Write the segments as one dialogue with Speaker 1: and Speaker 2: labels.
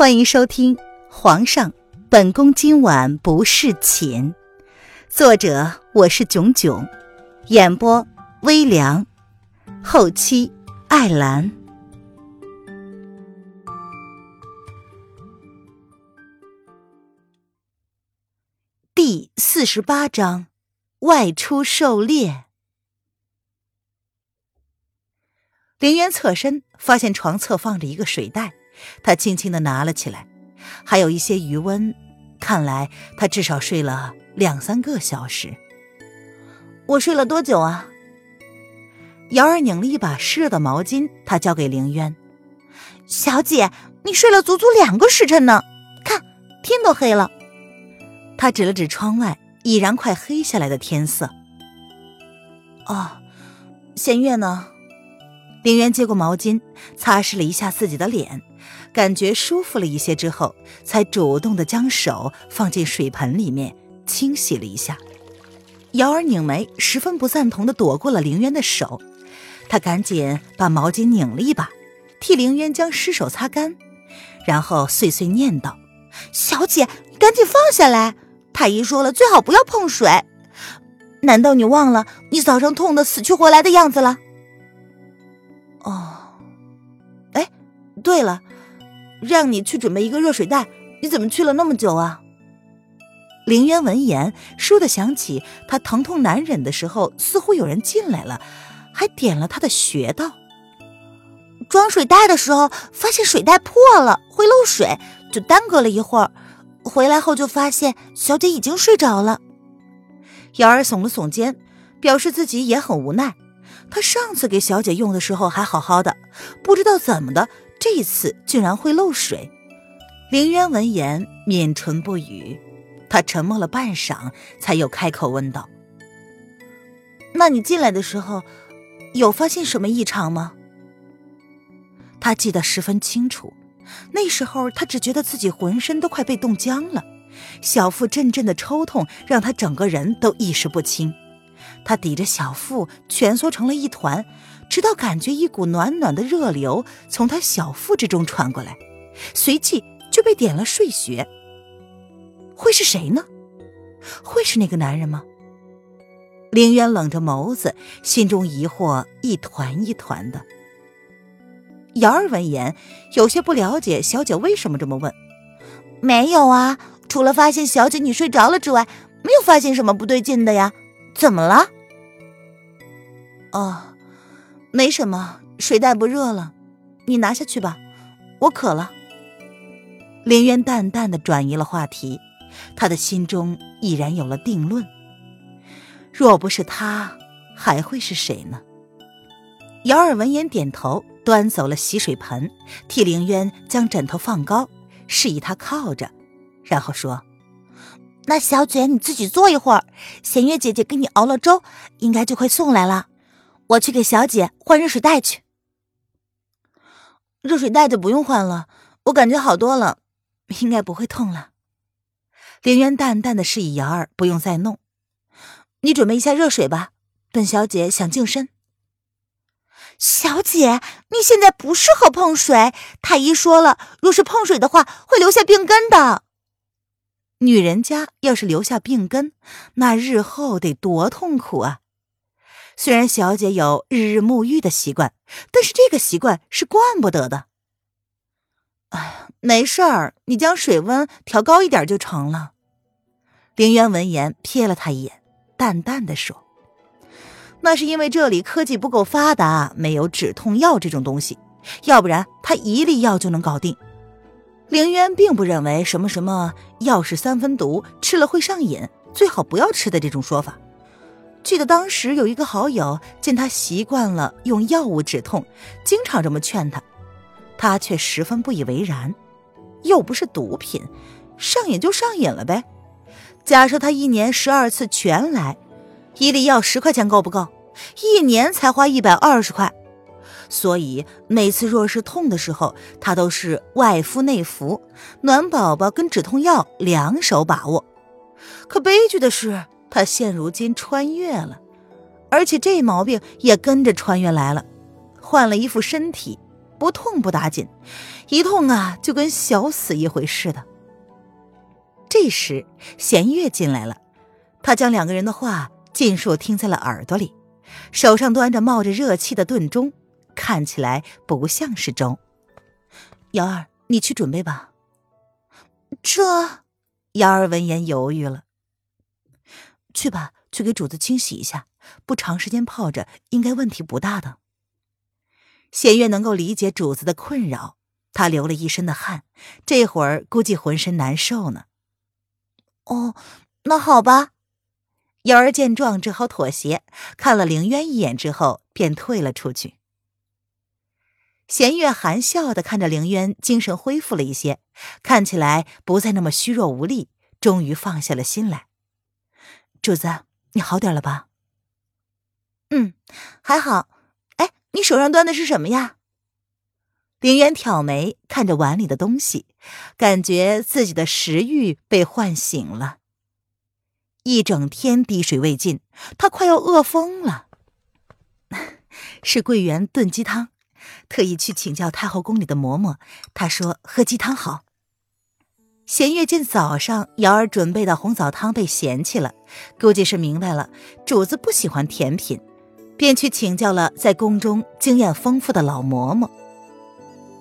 Speaker 1: 欢迎收听《皇上，本宫今晚不侍寝》，作者我是囧囧，演播微凉，后期艾兰。第四十八章，外出狩猎。林渊侧身，发现床侧放着一个水袋。他轻轻的拿了起来，还有一些余温，看来他至少睡了两三个小时。我睡了多久啊？瑶儿拧了一把湿热的毛巾，他交给凌渊：“
Speaker 2: 小姐，你睡了足足两个时辰呢，看天都黑了。”
Speaker 1: 他指了指窗外已然快黑下来的天色。哦，弦月呢？凌渊接过毛巾，擦拭了一下自己的脸。感觉舒服了一些之后，才主动的将手放进水盆里面清洗了一下。瑶儿拧眉，十分不赞同的躲过了凌渊的手。他赶紧把毛巾拧了一把，替凌渊将湿手擦干，然后碎碎念道：“
Speaker 2: 小姐，你赶紧放下来！太医说了，最好不要碰水。难道你忘了你早上痛的死去活来的样子了？”
Speaker 1: 哦，哎，对了。让你去准备一个热水袋，你怎么去了那么久啊？凌渊闻言，倏地想起他疼痛难忍的时候，似乎有人进来了，还点了他的穴道。
Speaker 2: 装水袋的时候，发现水袋破了，会漏水，就耽搁了一会儿。回来后就发现小姐已经睡着了。
Speaker 1: 瑶儿耸了耸肩，表示自己也很无奈。他上次给小姐用的时候还好好的，不知道怎么的。这次竟然会漏水！凌渊闻言抿唇不语，他沉默了半晌，才又开口问道：“那你进来的时候，有发现什么异常吗？”他记得十分清楚，那时候他只觉得自己浑身都快被冻僵了，小腹阵阵的抽痛让他整个人都意识不清。他抵着小腹蜷缩成了一团。直到感觉一股暖暖的热流从他小腹之中传过来，随即就被点了睡穴。会是谁呢？会是那个男人吗？凌渊冷着眸子，心中疑惑一团一团的。瑶儿闻言，有些不了解小姐为什么这么问。
Speaker 2: 没有啊，除了发现小姐你睡着了之外，没有发现什么不对劲的呀。怎么了？
Speaker 1: 哦。没什么，水袋不热了，你拿下去吧，我渴了。林渊淡淡的转移了话题，他的心中已然有了定论。若不是他，还会是谁呢？姚儿闻言点头，端走了洗水盆，替凌渊将枕头放高，示意他靠着，然后说：“
Speaker 2: 那小姐你自己坐一会儿，弦月姐姐给你熬了粥，应该就快送来了。”我去给小姐换热水袋去。
Speaker 1: 热水袋就不用换了，我感觉好多了，应该不会痛了。凌渊淡淡的示意瑶儿不用再弄，你准备一下热水吧，本小姐想净身。
Speaker 2: 小姐，你现在不适合碰水，太医说了，若是碰水的话，会留下病根的。
Speaker 1: 女人家要是留下病根，那日后得多痛苦啊！虽然小姐有日日沐浴的习惯，但是这个习惯是惯不得的。哎，没事儿，你将水温调高一点就成了。凌渊闻言瞥了他一眼，淡淡的说：“那是因为这里科技不够发达，没有止痛药这种东西，要不然他一粒药就能搞定。”凌渊并不认为什么什么药是三分毒，吃了会上瘾，最好不要吃的这种说法。记得当时有一个好友见他习惯了用药物止痛，经常这么劝他，他却十分不以为然。又不是毒品，上瘾就上瘾了呗。假设他一年十二次全来，一粒药十块钱够不够？一年才花一百二十块。所以每次若是痛的时候，他都是外敷内服，暖宝宝跟止痛药两手把握。可悲剧的是。他现如今穿越了，而且这毛病也跟着穿越来了，换了一副身体，不痛不打紧，一痛啊就跟小死一回似的。这时弦月进来了，他将两个人的话尽数听在了耳朵里，手上端着冒着热气的炖盅，看起来不像是粥。瑶儿，你去准备吧。
Speaker 2: 这，
Speaker 1: 瑶儿闻言犹豫了。去吧，去给主子清洗一下，不长时间泡着，应该问题不大的。弦月能够理解主子的困扰，他流了一身的汗，这会儿估计浑身难受呢。
Speaker 2: 哦，那好吧。
Speaker 1: 瑶儿见状只好妥协，看了凌渊一眼之后，便退了出去。弦月含笑的看着凌渊，精神恢复了一些，看起来不再那么虚弱无力，终于放下了心来。主子，你好点了吧？
Speaker 2: 嗯，还好。哎你手上端的是什么呀？
Speaker 1: 凌渊挑眉看着碗里的东西，感觉自己的食欲被唤醒了。一整天滴水未进，他快要饿疯了。是桂圆炖鸡汤，特意去请教太后宫里的嬷嬷，她说喝鸡汤好。弦月见早上瑶儿准备的红枣汤被嫌弃了，估计是明白了主子不喜欢甜品。便去请教了在宫中经验丰富的老嬷嬷。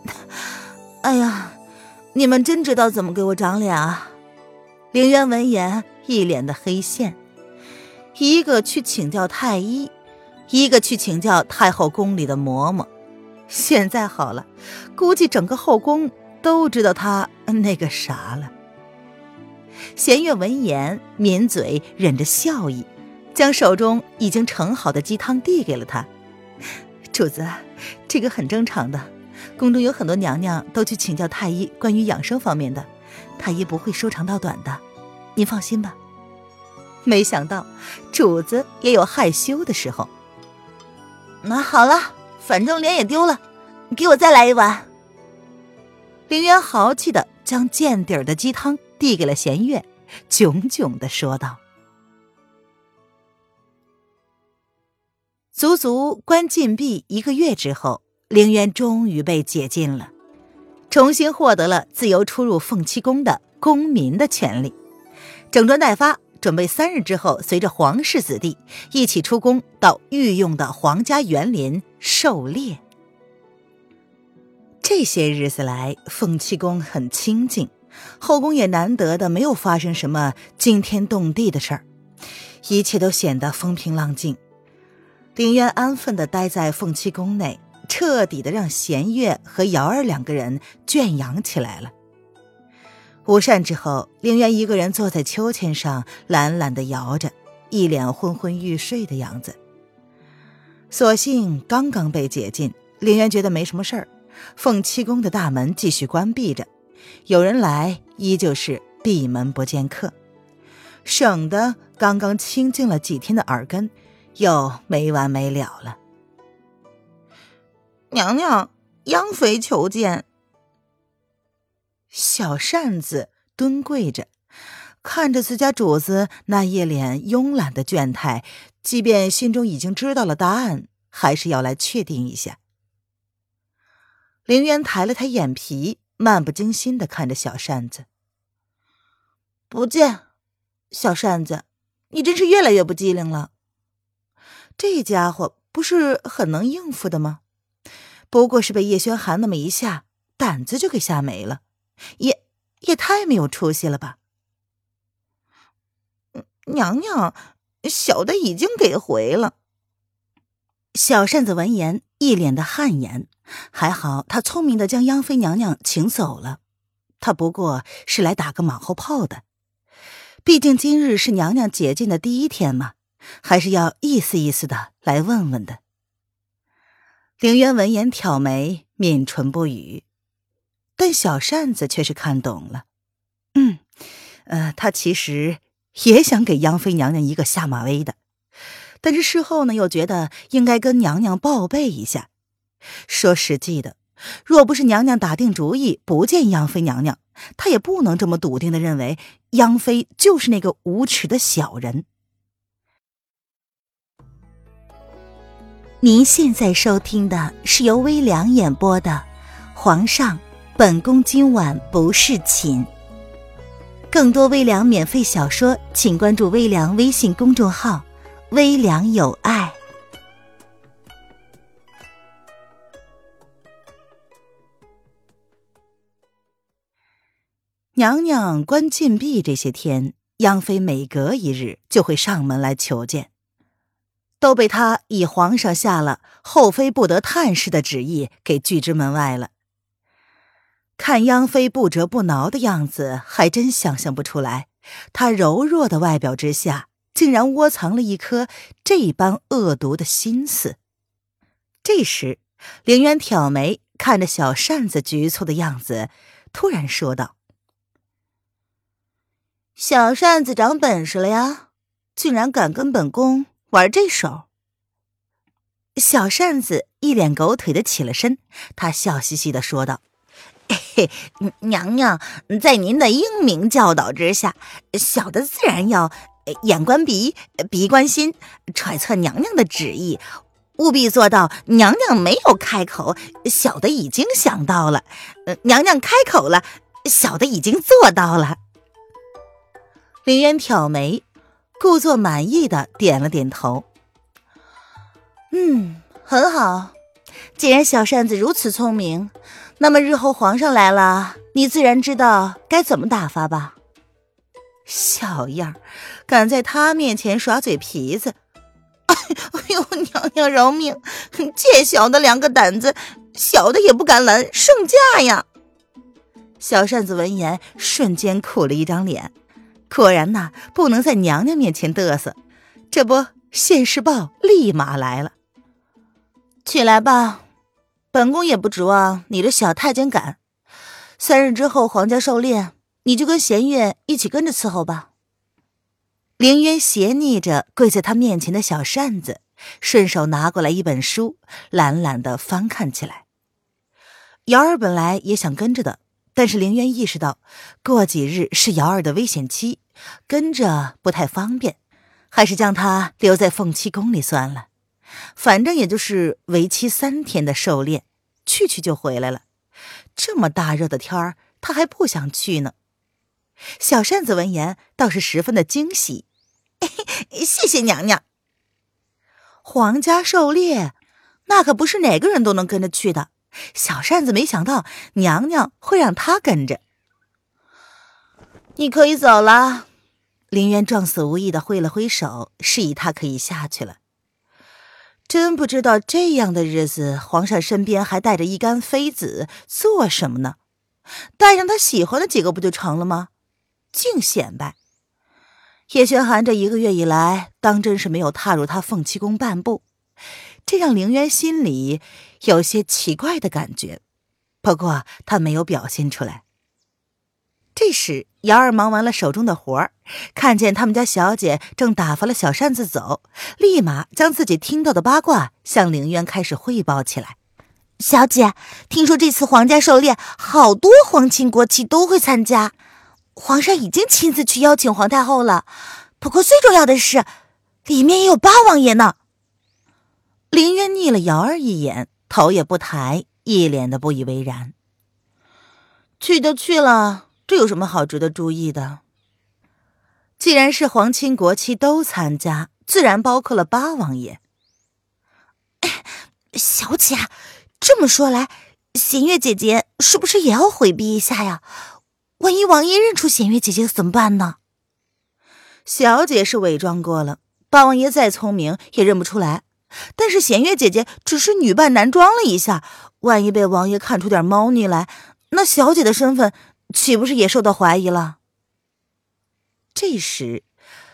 Speaker 2: 哎呀，你们真知道怎么给我长脸啊！
Speaker 1: 凌渊闻言一脸的黑线，一个去请教太医，一个去请教太后宫里的嬷嬷。现在好了，估计整个后宫都知道他那个啥了。弦月闻言抿嘴，忍着笑意。将手中已经盛好的鸡汤递给了他，主子，这个很正常的。宫中有很多娘娘都去请教太医关于养生方面的，太医不会说长道短的，您放心吧。没想到主子也有害羞的时候。
Speaker 2: 那好了，反正脸也丢了，给我再来一碗。
Speaker 1: 凌渊豪气的将见底儿的鸡汤递给了弦月，炯炯的说道。足足关禁闭一个月之后，凌渊终于被解禁了，重新获得了自由出入凤栖宫的公民的权利，整装待发，准备三日之后随着皇室子弟一起出宫到御用的皇家园林狩猎。这些日子来，凤栖宫很清静，后宫也难得的没有发生什么惊天动地的事儿，一切都显得风平浪静。凌渊安分的待在凤栖宫内，彻底的让弦月和瑶儿两个人圈养起来了。午膳之后，凌渊一个人坐在秋千上，懒懒的摇着，一脸昏昏欲睡的样子。所幸刚刚被解禁，凌渊觉得没什么事儿。凤栖宫的大门继续关闭着，有人来依旧是闭门不见客，省得刚刚清静了几天的耳根。又没完没了了。
Speaker 2: 娘娘，央妃求见。
Speaker 1: 小扇子蹲跪着，看着自家主子那一脸慵懒的倦态，即便心中已经知道了答案，还是要来确定一下。凌渊抬了抬眼皮，漫不经心的看着小扇子。
Speaker 2: 不见，小扇子，你真是越来越不机灵了。
Speaker 1: 这家伙不是很能应付的吗？不过是被叶轩寒那么一下，胆子就给吓没了，也也太没有出息了吧！
Speaker 2: 娘娘，小的已经给回了。
Speaker 1: 小扇子闻言一脸的汗颜，还好他聪明的将央妃娘娘请走了，他不过是来打个马后炮的，毕竟今日是娘娘解禁的第一天嘛。还是要意思意思的来问问的。凌渊闻言挑眉，抿唇不语，但小扇子却是看懂了。嗯，呃，他其实也想给央妃娘娘一个下马威的，但是事后呢，又觉得应该跟娘娘报备一下。说实际的，若不是娘娘打定主意不见央妃娘娘，他也不能这么笃定的认为央妃就是那个无耻的小人。您现在收听的是由微凉演播的《皇上，本宫今晚不侍寝。更多微凉免费小说，请关注微凉微信公众号“微凉有爱”。娘娘关禁闭这些天，央妃每隔一日就会上门来求见，都被她以皇上下了后妃不得探视的旨意给拒之门外了。看央妃不折不挠的样子，还真想象不出来，她柔弱的外表之下，竟然窝藏了一颗这般恶毒的心思。这时，凌渊挑眉看着小扇子局促的样子，突然说道：“
Speaker 2: 小扇子长本事了呀，竟然敢跟本宫玩这手。”
Speaker 1: 小扇子一脸狗腿的起了身，他笑嘻嘻的说道。
Speaker 2: 嘿，娘娘，在您的英明教导之下，小的自然要眼观鼻，鼻观心，揣测娘娘的旨意，务必做到娘娘没有开口，小的已经想到了；娘娘开口了，小的已经做到了。
Speaker 1: 林渊挑眉，故作满意的点了点头。
Speaker 2: 嗯，很好。既然小扇子如此聪明。那么日后皇上来了，你自然知道该怎么打发吧？
Speaker 1: 小样，敢在他面前耍嘴皮子！
Speaker 2: 哎呦，娘娘饶命！借小的两个胆子，小的也不敢拦圣驾呀！
Speaker 1: 小扇子闻言，瞬间苦了一张脸。果然呐，不能在娘娘面前嘚瑟。这不，现世报立马来了。
Speaker 2: 起来吧。本宫也不指望你的小太监敢。三日之后，皇家狩猎，你就跟弦月一起跟着伺候吧。
Speaker 1: 凌渊斜睨着跪在他面前的小扇子，顺手拿过来一本书，懒懒的翻看起来。瑶儿本来也想跟着的，但是凌渊意识到过几日是瑶儿的危险期，跟着不太方便，还是将她留在凤栖宫里算了。反正也就是为期三天的狩猎，去去就回来了。这么大热的天儿，他还不想去呢。小扇子闻言倒是十分的惊喜，
Speaker 2: 谢谢娘娘。
Speaker 1: 皇家狩猎，那可不是哪个人都能跟着去的。小扇子没想到娘娘会让他跟着。
Speaker 2: 你可以走了。
Speaker 1: 林渊撞死无意的挥了挥手，示意他可以下去了。真不知道这样的日子，皇上身边还带着一干妃子做什么呢？带上他喜欢的几个不就成了吗？净显摆。叶轩寒这一个月以来，当真是没有踏入他凤栖宫半步，这让凌渊心里有些奇怪的感觉。不过他没有表现出来。这时，姚儿忙完了手中的活儿，看见他们家小姐正打发了小扇子走，立马将自己听到的八卦向凌渊开始汇报起来。
Speaker 2: 小姐，听说这次皇家狩猎，好多皇亲国戚都会参加，皇上已经亲自去邀请皇太后了。不过最重要的是，里面也有八王爷呢。
Speaker 1: 凌渊睨了瑶儿一眼，头也不抬，一脸的不以为然。
Speaker 2: 去就去了。这有什么好值得注意的？
Speaker 1: 既然是皇亲国戚都参加，自然包括了八王爷。
Speaker 2: 小姐，这么说来，弦月姐姐是不是也要回避一下呀？万一王爷认出弦月姐姐怎么办呢？
Speaker 1: 小姐是伪装过了，八王爷再聪明也认不出来。但是弦月姐姐只是女扮男装了一下，万一被王爷看出点猫腻来，那小姐的身份……岂不是也受到怀疑了？这时，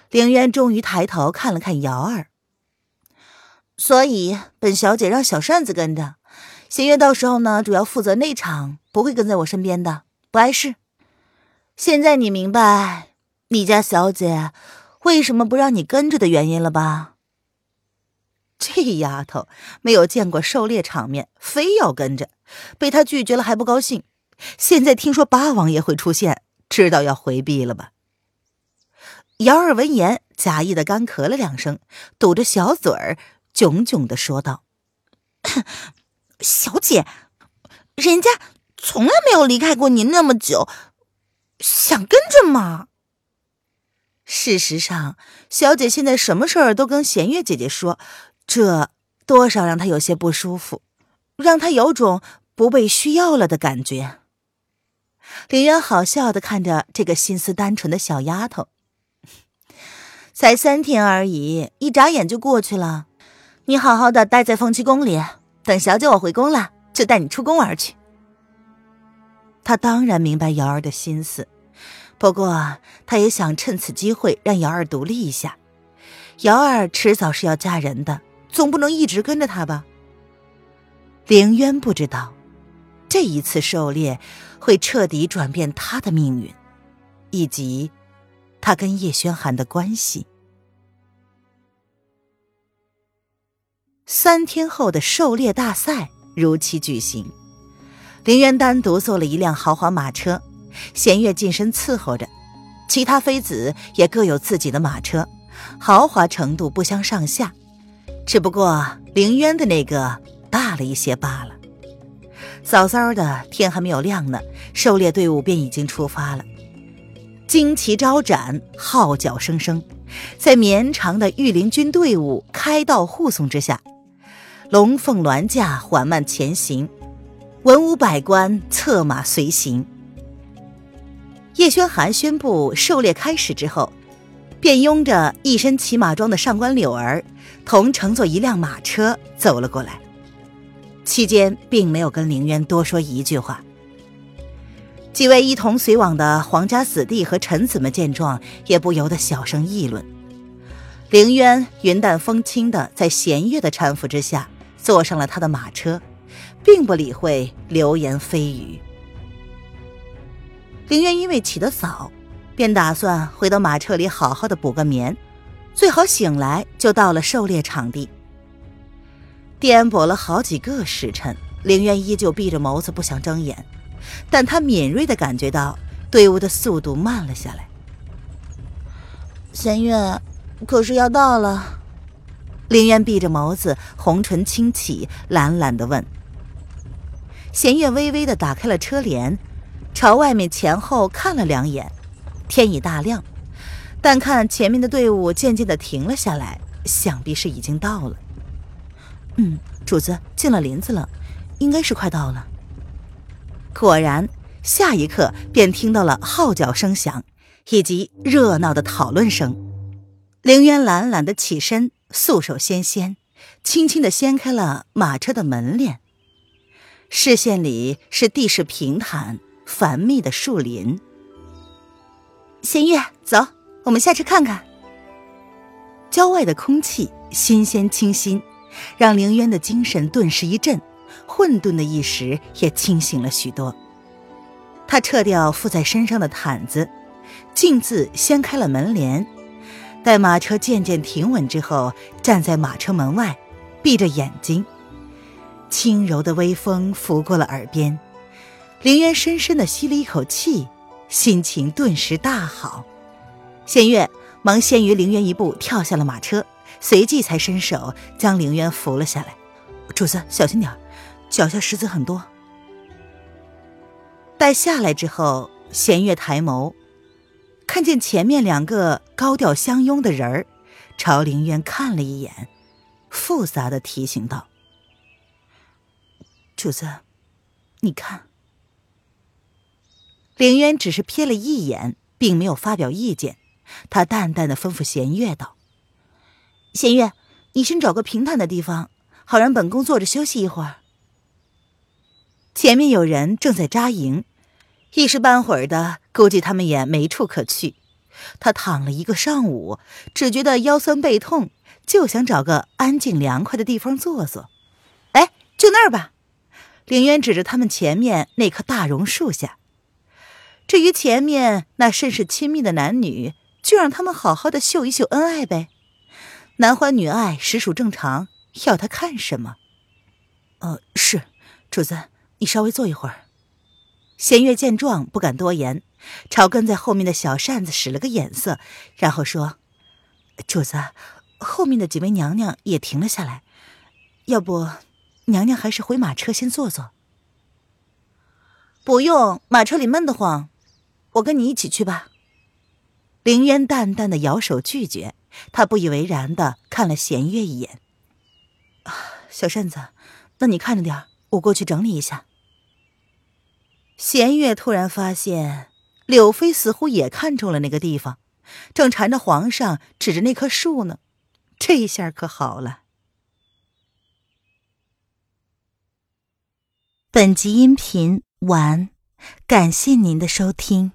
Speaker 1: 凌渊终于抬头看了看瑶儿。
Speaker 2: 所以，本小姐让小扇子跟着，弦月到时候呢，主要负责内场，不会跟在我身边的，不碍事。现在你明白你家小姐为什么不让你跟着的原因了吧？
Speaker 1: 这丫头没有见过狩猎场面，非要跟着，被他拒绝了还不高兴。现在听说八王爷会出现，知道要回避了吧？姚儿闻言，假意的干咳了两声，堵着小嘴儿，囧囧的说道：“
Speaker 2: 小姐，人家从来没有离开过你那么久，想跟着吗？
Speaker 1: 事实上，小姐现在什么事儿都跟弦月姐姐说，这多少让他有些不舒服，让他有种不被需要了的感觉。林渊好笑的看着这个心思单纯的小丫头，才三天而已，一眨眼就过去了。你好好的待在凤栖宫里，等小姐我回宫了，就带你出宫玩去。他当然明白瑶儿的心思。不过，他也想趁此机会让瑶儿独立一下。瑶儿迟早是要嫁人的，总不能一直跟着他吧？凌渊不知道，这一次狩猎会彻底转变他的命运，以及他跟叶轩寒的关系。三天后的狩猎大赛如期举行，凌渊单独坐了一辆豪华马车。弦月近身伺候着，其他妃子也各有自己的马车，豪华程度不相上下，只不过凌渊的那个大了一些罢了。早早的，天还没有亮呢，狩猎队伍便已经出发了，旌旗招展，号角声声，在绵长的御林军队伍开道护送之下，龙凤銮驾缓慢前行，文武百官策马随行。叶轩寒宣布狩猎开始之后，便拥着一身骑马装的上官柳儿，同乘坐一辆马车走了过来。期间并没有跟凌渊多说一句话。几位一同随往的皇家子弟和臣子们见状，也不由得小声议论。凌渊云淡风轻的在弦月的搀扶之下，坐上了他的马车，并不理会流言蜚语。凌渊因为起得早，便打算回到马车里好好的补个眠，最好醒来就到了狩猎场地。颠簸了好几个时辰，凌渊依旧闭着眸子不想睁眼，但他敏锐的感觉到队伍的速度慢了下来。
Speaker 2: 弦月，可是要到了。
Speaker 1: 凌渊闭着眸子，红唇轻启，懒懒的问。弦月微微的打开了车帘。朝外面前后看了两眼，天已大亮，但看前面的队伍渐渐的停了下来，想必是已经到了。嗯，主子进了林子了，应该是快到了。果然，下一刻便听到了号角声响，以及热闹的讨论声。凌渊懒懒的起身，素手纤纤，轻轻的掀开了马车的门帘，视线里是地势平坦。繁密的树林。弦月，走，我们下车看看。郊外的空气新鲜清新，让凌渊的精神顿时一振，混沌的意识也清醒了许多。他撤掉附在身上的毯子，径自掀开了门帘。待马车渐渐停稳之后，站在马车门外，闭着眼睛，轻柔的微风拂过了耳边。凌渊深深的吸了一口气，心情顿时大好。弦月忙先于凌渊一步跳下了马车，随即才伸手将凌渊扶了下来。主子小心点脚下石子很多。待下来之后，弦月抬眸，看见前面两个高调相拥的人儿，朝凌渊看了一眼，复杂的提醒道：“主子，你看。”凌渊只是瞥了一眼，并没有发表意见。他淡淡的吩咐弦月道：“弦月，你先找个平坦的地方，好让本宫坐着休息一会儿。”前面有人正在扎营，一时半会儿的，估计他们也没处可去。他躺了一个上午，只觉得腰酸背痛，就想找个安静凉快的地方坐坐。哎，就那儿吧。凌渊指着他们前面那棵大榕树下。至于前面那甚是亲密的男女，就让他们好好的秀一秀恩爱呗。男欢女爱实属正常，要他看什么？呃，是，主子，你稍微坐一会儿。弦月见状不敢多言，朝跟在后面的小扇子使了个眼色，然后说：“主子，后面的几位娘娘也停了下来，要不，娘娘还是回马车先坐坐。”不用，马车里闷得慌，我跟你一起去吧。凌渊淡淡的摇手拒绝，他不以为然的看了弦月一眼。啊，小扇子，那你看着点我过去整理一下。弦月突然发现，柳飞似乎也看中了那个地方，正缠着皇上指着那棵树呢。这下可好了。
Speaker 2: 本集音频完，感谢您的收听。